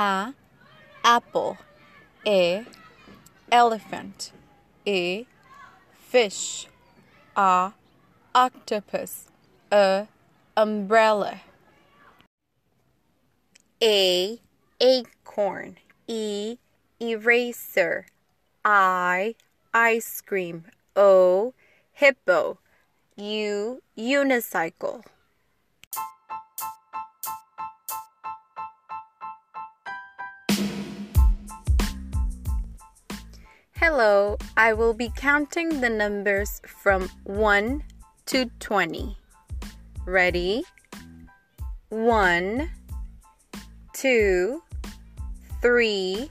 A apple. A elephant. A fish. A octopus. A umbrella. A acorn. E eraser. I ice cream. O hippo. U unicycle. Hello, I will be counting the numbers from 1 to 20. Ready? 1, 2, 3,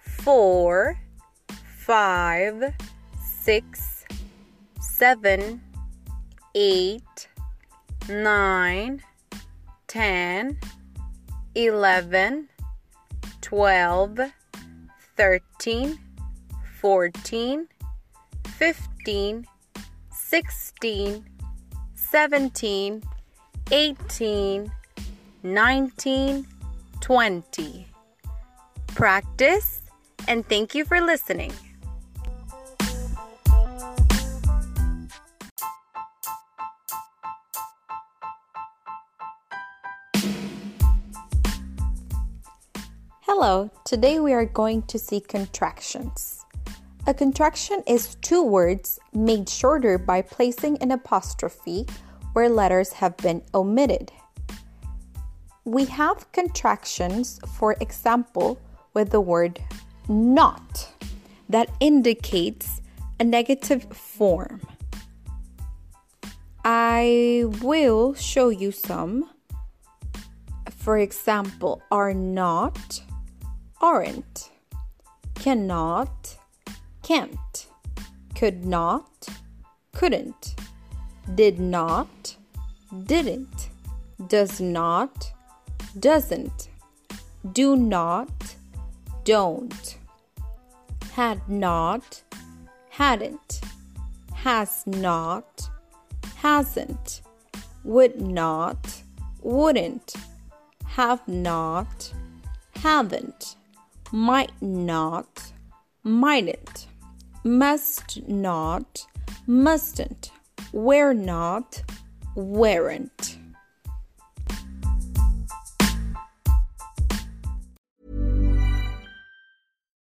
4, 5, 6, 7, 8, 9, 10, 11, 12, 13, 14, 15, 16, 17, 18, 19, 20. Practice and thank you for listening. Hello, today we are going to see contractions. A contraction is two words made shorter by placing an apostrophe where letters have been omitted. We have contractions, for example, with the word not that indicates a negative form. I will show you some. For example, are not, aren't, cannot, can't, could not, couldn't, did not, didn't, does not, doesn't, do not, don't, had not, hadn't, has not, hasn't, would not, wouldn't, have not, haven't, might not, mightn't, must not, mustn't, were not, weren't.